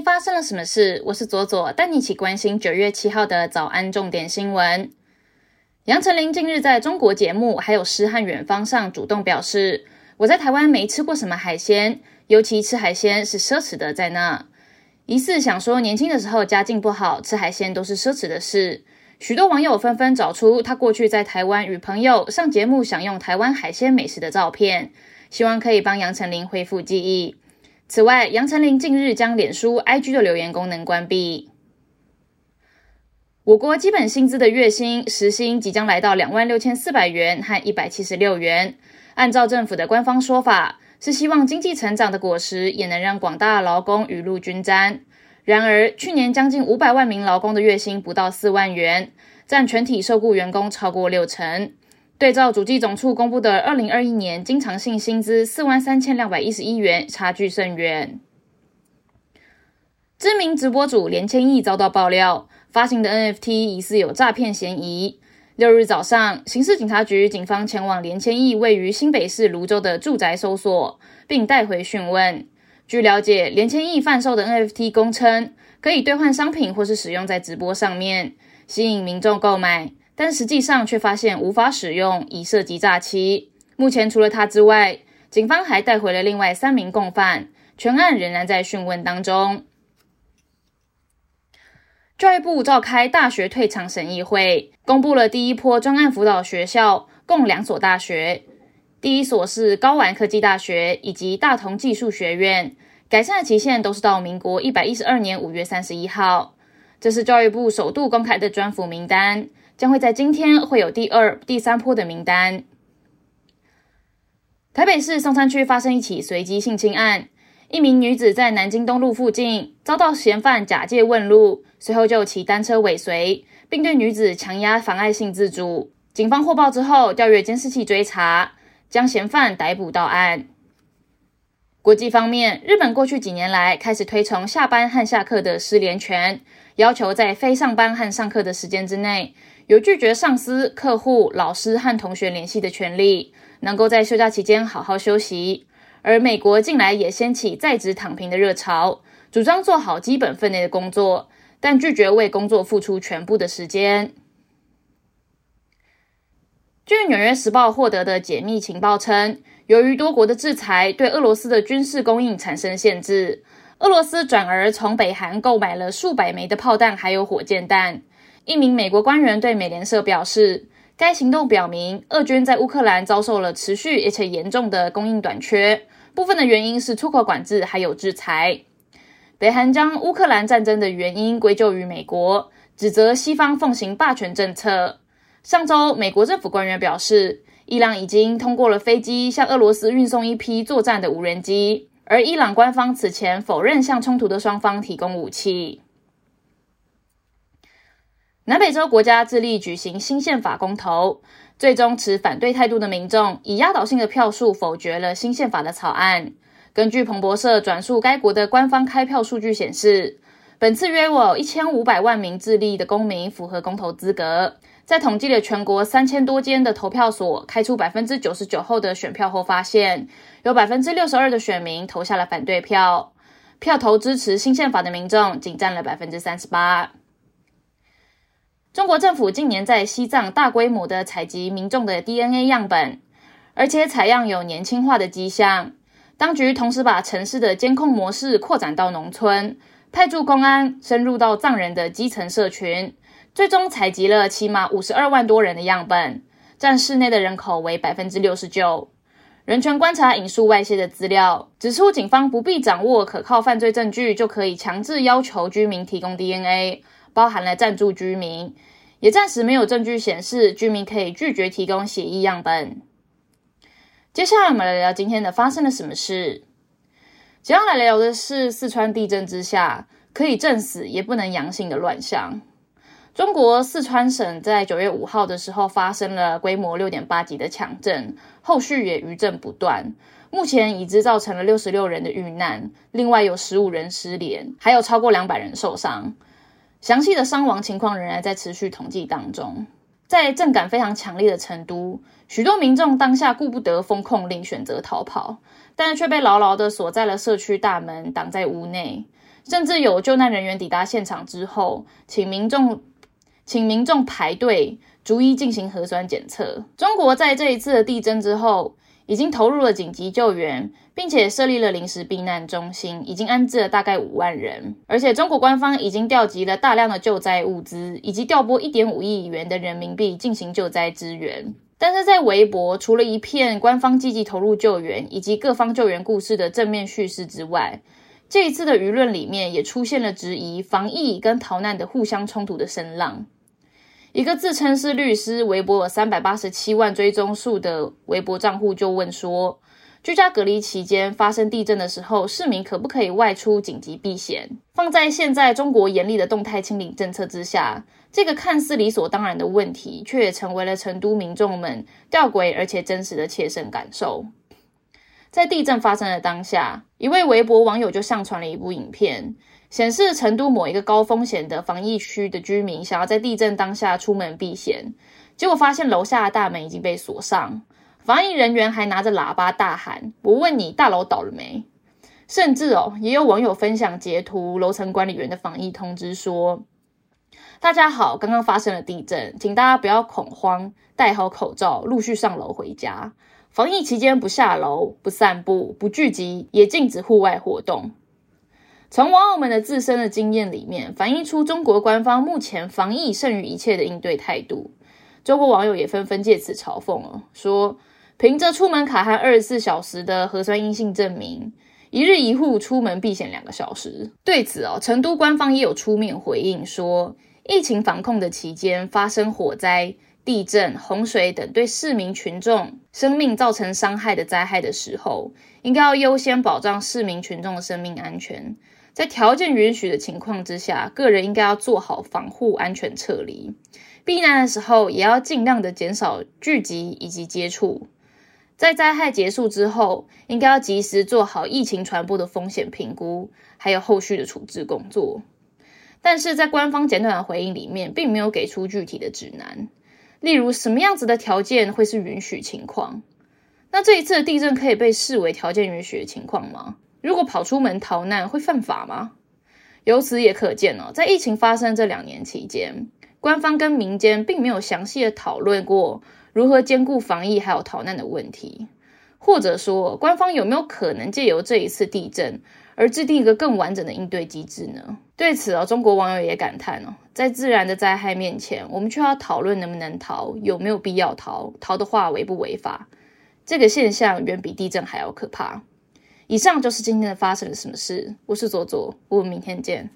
发生了什么事？我是左左，带你一起关心九月七号的早安重点新闻。杨丞琳近日在中国节目还有诗和远方上主动表示，我在台湾没吃过什么海鲜，尤其吃海鲜是奢侈的，在那。疑似想说年轻的时候家境不好，吃海鲜都是奢侈的事。许多网友纷纷找出他过去在台湾与朋友上节目享用台湾海鲜美食的照片，希望可以帮杨丞琳恢复记忆。此外，杨丞琳近日将脸书、IG 的留言功能关闭。我国基本薪资的月薪时薪即将来到两万六千四百元和一百七十六元。按照政府的官方说法，是希望经济成长的果实也能让广大劳工雨露均沾。然而，去年将近五百万名劳工的月薪不到四万元，占全体受雇员工超过六成。对照主计总处公布的二零二一年经常性薪资四万三千两百一十一元，差距甚远。知名直播主连千亿遭到爆料，发行的 NFT 疑似有诈骗嫌疑。六日早上，刑事警察局警方前往连千亿位于新北市泸州的住宅搜索，并带回讯问。据了解，连千亿贩售的 NFT 公称可以兑换商品或是使用在直播上面，吸引民众购买。但实际上却发现无法使用，已涉及诈欺。目前除了他之外，警方还带回了另外三名共犯，全案仍然在讯问当中。教育部召开大学退场审议会，公布了第一波专案辅导学校，共两所大学。第一所是高玩科技大学以及大同技术学院，改善的期限都是到民国一百一十二年五月三十一号。这是教育部首度公开的专辅名单。将会在今天会有第二、第三波的名单。台北市松山区发生一起随机性侵案，一名女子在南京东路附近遭到嫌犯假借问路，随后就骑单车尾随，并对女子强压妨碍性自主。警方获报之后，调阅监视器追查，将嫌犯逮捕到案。国际方面，日本过去几年来开始推崇下班和下课的失联权，要求在非上班和上课的时间之内。有拒绝上司、客户、老师和同学联系的权利，能够在休假期间好好休息。而美国近来也掀起在职躺平的热潮，主张做好基本分内的工作，但拒绝为工作付出全部的时间。据《纽约时报》获得的解密情报称，由于多国的制裁对俄罗斯的军事供应产生限制，俄罗斯转而从北韩购买了数百枚的炮弹，还有火箭弹。一名美国官员对美联社表示，该行动表明，俄军在乌克兰遭受了持续而且严重的供应短缺，部分的原因是出口管制还有制裁。北韩将乌克兰战争的原因归咎于美国，指责西方奉行霸权政策。上周，美国政府官员表示，伊朗已经通过了飞机向俄罗斯运送一批作战的无人机，而伊朗官方此前否认向冲突的双方提供武器。南北洲国家致力举行新宪法公投，最终持反对态度的民众以压倒性的票数否决了新宪法的草案。根据彭博社转述该国的官方开票数据显示，本次约有一千五百万名智利的公民符合公投资格。在统计了全国三千多间的投票所开出百分之九十九后的选票后，发现有百分之六十二的选民投下了反对票，票投支持新宪法的民众仅占了百分之三十八。中国政府近年在西藏大规模的采集民众的 DNA 样本，而且采样有年轻化的迹象。当局同时把城市的监控模式扩展到农村，派驻公安深入到藏人的基层社群，最终采集了起码五十二万多人的样本，占市内的人口为百分之六十九。人权观察引述外泄的资料，指出警方不必掌握可靠犯罪证据，就可以强制要求居民提供 DNA。包含了暂住居民，也暂时没有证据显示居民可以拒绝提供血液样本。接下来我们来聊今天的发生了什么事。接下来聊的是四川地震之下可以证死也不能阳性的乱象。中国四川省在九月五号的时候发生了规模六点八级的强震，后续也余震不断，目前已知造成了六十六人的遇难，另外有十五人失联，还有超过两百人受伤。详细的伤亡情况仍然在持续统计当中。在震感非常强烈的成都，许多民众当下顾不得封控令，选择逃跑，但却被牢牢的锁在了社区大门，挡在屋内。甚至有救难人员抵达现场之后，请民众请民众排队逐一进行核酸检测。中国在这一次的地震之后，已经投入了紧急救援，并且设立了临时避难中心，已经安置了大概五万人。而且中国官方已经调集了大量的救灾物资，以及调拨一点五亿元的人民币进行救灾支援。但是在微博，除了一片官方积极投入救援以及各方救援故事的正面叙事之外，这一次的舆论里面也出现了质疑防疫跟逃难的互相冲突的声浪。一个自称是律师、微博有三百八十七万追踪数的微博账户就问说：居家隔离期间发生地震的时候，市民可不可以外出紧急避险？放在现在中国严厉的动态清理政策之下，这个看似理所当然的问题，却也成为了成都民众们吊诡而且真实的切身感受。在地震发生的当下，一位微博网友就上传了一部影片，显示成都某一个高风险的防疫区的居民想要在地震当下出门避险，结果发现楼下的大门已经被锁上，防疫人员还拿着喇叭大喊：“我问你，大楼倒了没？”甚至哦，也有网友分享截图楼层管理员的防疫通知，说：“大家好，刚刚发生了地震，请大家不要恐慌，戴好口罩，陆续上楼回家。”防疫期间不下楼、不散步、不聚集，也禁止户外活动。从网友们的自身的经验里面，反映出中国官方目前防疫胜于一切的应对态度。中国网友也纷纷借此嘲讽了，说凭着出门卡和二十四小时的核酸阴性证明，一日一户出门避险两个小时。对此哦，成都官方也有出面回应说，疫情防控的期间发生火灾。地震、洪水等对市民群众生命造成伤害的灾害的时候，应该要优先保障市民群众的生命安全。在条件允许的情况之下，个人应该要做好防护、安全撤离。避难的时候，也要尽量的减少聚集以及接触。在灾害结束之后，应该要及时做好疫情传播的风险评估，还有后续的处置工作。但是在官方简短的回应里面，并没有给出具体的指南。例如，什么样子的条件会是允许情况？那这一次的地震可以被视为条件允许的情况吗？如果跑出门逃难会犯法吗？由此也可见哦，在疫情发生这两年期间，官方跟民间并没有详细的讨论过如何兼顾防疫还有逃难的问题，或者说，官方有没有可能借由这一次地震？而制定一个更完整的应对机制呢？对此哦，中国网友也感叹哦，在自然的灾害面前，我们却要讨论能不能逃，有没有必要逃，逃的话违不违法？这个现象远比地震还要可怕。以上就是今天的发生了什么事，我是左左，我们明天见。